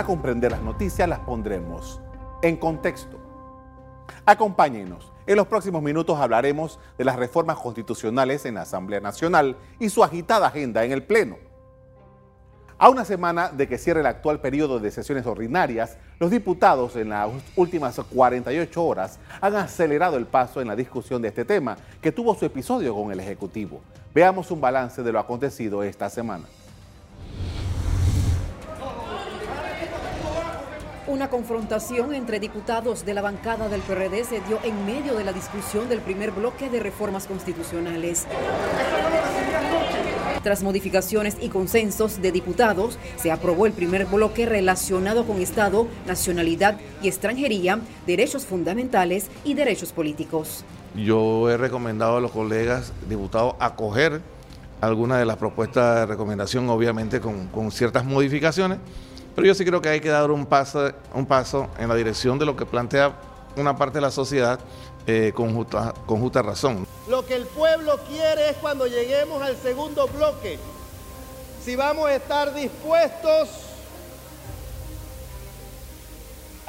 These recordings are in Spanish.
Para comprender las noticias las pondremos en contexto. Acompáñenos. En los próximos minutos hablaremos de las reformas constitucionales en la Asamblea Nacional y su agitada agenda en el Pleno. A una semana de que cierre el actual periodo de sesiones ordinarias, los diputados en las últimas 48 horas han acelerado el paso en la discusión de este tema, que tuvo su episodio con el Ejecutivo. Veamos un balance de lo acontecido esta semana. Una confrontación entre diputados de la bancada del PRD se dio en medio de la discusión del primer bloque de reformas constitucionales. Tras modificaciones y consensos de diputados, se aprobó el primer bloque relacionado con Estado, nacionalidad y extranjería, derechos fundamentales y derechos políticos. Yo he recomendado a los colegas diputados acoger algunas de las propuestas de recomendación, obviamente con, con ciertas modificaciones, pero yo sí creo que hay que dar un paso, un paso en la dirección de lo que plantea una parte de la sociedad eh, con, justa, con justa razón. Lo que el pueblo quiere es cuando lleguemos al segundo bloque, si vamos a estar dispuestos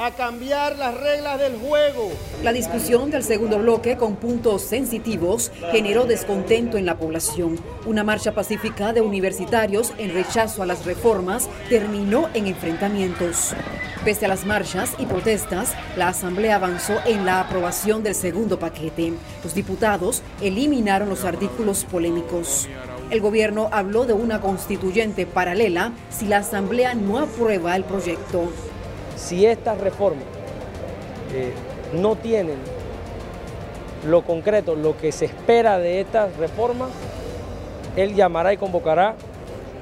a cambiar las reglas del juego. La discusión del segundo bloque con puntos sensitivos generó descontento en la población. Una marcha pacífica de universitarios en rechazo a las reformas terminó en enfrentamientos. Pese a las marchas y protestas, la Asamblea avanzó en la aprobación del segundo paquete. Los diputados eliminaron los artículos polémicos. El gobierno habló de una constituyente paralela si la Asamblea no aprueba el proyecto. Si estas reformas eh, no tienen lo concreto, lo que se espera de estas reformas, él llamará y convocará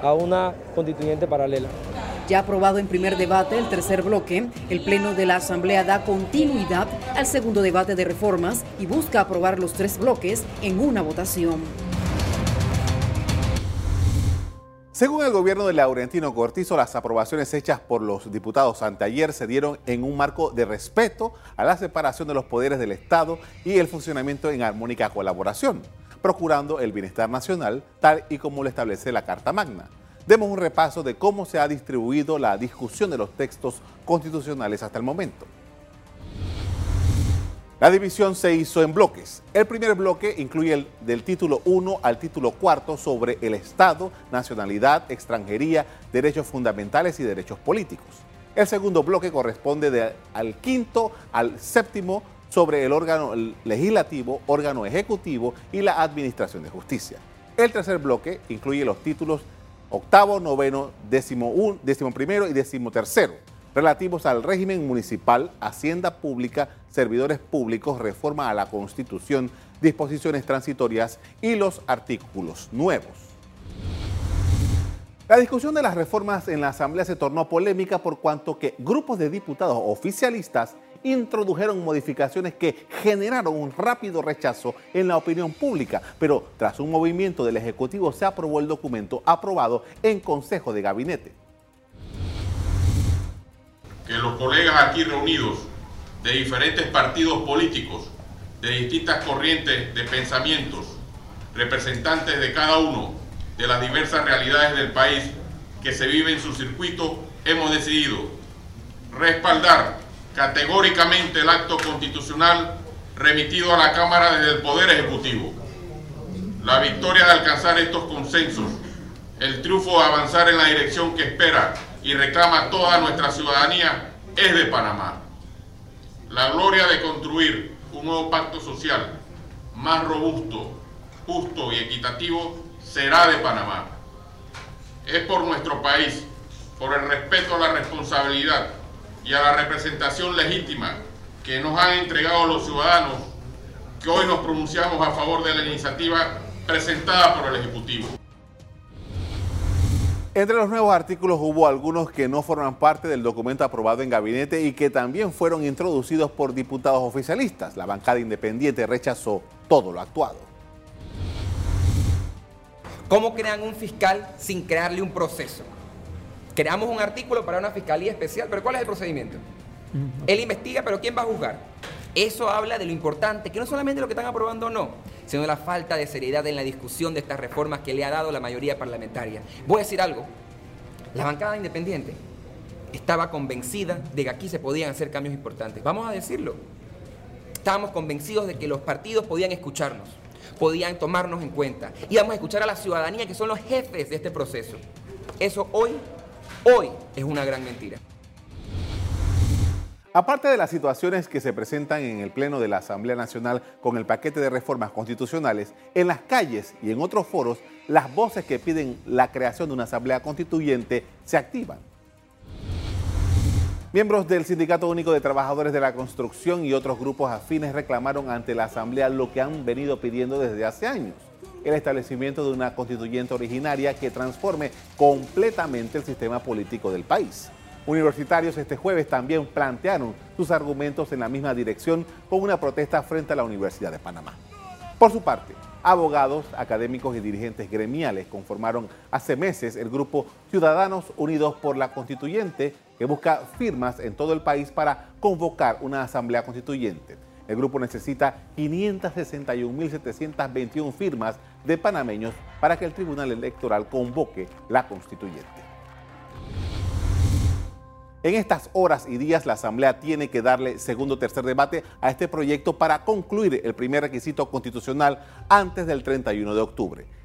a una constituyente paralela. Ya aprobado en primer debate el tercer bloque, el Pleno de la Asamblea da continuidad al segundo debate de reformas y busca aprobar los tres bloques en una votación. Según el gobierno de Laurentino Cortizo, las aprobaciones hechas por los diputados anteayer se dieron en un marco de respeto a la separación de los poderes del Estado y el funcionamiento en armónica colaboración, procurando el bienestar nacional tal y como lo establece la Carta Magna. Demos un repaso de cómo se ha distribuido la discusión de los textos constitucionales hasta el momento. La división se hizo en bloques. El primer bloque incluye el del título 1 al título 4 sobre el Estado, nacionalidad, extranjería, derechos fundamentales y derechos políticos. El segundo bloque corresponde al quinto al séptimo sobre el órgano legislativo, órgano ejecutivo y la administración de justicia. El tercer bloque incluye los títulos octavo, noveno, décimo, un, décimo primero y décimo tercero, relativos al régimen municipal, hacienda pública, servidores públicos, reforma a la Constitución, disposiciones transitorias y los artículos nuevos. La discusión de las reformas en la Asamblea se tornó polémica por cuanto que grupos de diputados oficialistas introdujeron modificaciones que generaron un rápido rechazo en la opinión pública, pero tras un movimiento del Ejecutivo se aprobó el documento aprobado en Consejo de Gabinete. Los colegas aquí reunidos de diferentes partidos políticos, de distintas corrientes de pensamientos, representantes de cada uno de las diversas realidades del país que se vive en su circuito, hemos decidido respaldar categóricamente el acto constitucional remitido a la Cámara desde el Poder Ejecutivo. La victoria de alcanzar estos consensos, el triunfo de avanzar en la dirección que espera y reclama toda nuestra ciudadanía es de Panamá. La gloria de construir un nuevo pacto social más robusto, justo y equitativo será de Panamá. Es por nuestro país, por el respeto a la responsabilidad y a la representación legítima que nos han entregado los ciudadanos, que hoy nos pronunciamos a favor de la iniciativa presentada por el Ejecutivo. Entre los nuevos artículos hubo algunos que no forman parte del documento aprobado en gabinete y que también fueron introducidos por diputados oficialistas. La bancada independiente rechazó todo lo actuado. ¿Cómo crean un fiscal sin crearle un proceso? Creamos un artículo para una fiscalía especial, pero ¿cuál es el procedimiento? Él investiga, pero ¿quién va a juzgar? Eso habla de lo importante, que no solamente lo que están aprobando o no, sino de la falta de seriedad en la discusión de estas reformas que le ha dado la mayoría parlamentaria. Voy a decir algo, la bancada independiente estaba convencida de que aquí se podían hacer cambios importantes. Vamos a decirlo. Estábamos convencidos de que los partidos podían escucharnos, podían tomarnos en cuenta. Íbamos a escuchar a la ciudadanía, que son los jefes de este proceso. Eso hoy, hoy es una gran mentira. Aparte de las situaciones que se presentan en el Pleno de la Asamblea Nacional con el paquete de reformas constitucionales, en las calles y en otros foros, las voces que piden la creación de una Asamblea Constituyente se activan. Miembros del Sindicato Único de Trabajadores de la Construcción y otros grupos afines reclamaron ante la Asamblea lo que han venido pidiendo desde hace años, el establecimiento de una constituyente originaria que transforme completamente el sistema político del país. Universitarios este jueves también plantearon sus argumentos en la misma dirección con una protesta frente a la Universidad de Panamá. Por su parte, abogados, académicos y dirigentes gremiales conformaron hace meses el grupo Ciudadanos Unidos por la Constituyente que busca firmas en todo el país para convocar una asamblea constituyente. El grupo necesita 561.721 firmas de panameños para que el Tribunal Electoral convoque la constituyente. En estas horas y días la Asamblea tiene que darle segundo o tercer debate a este proyecto para concluir el primer requisito constitucional antes del 31 de octubre.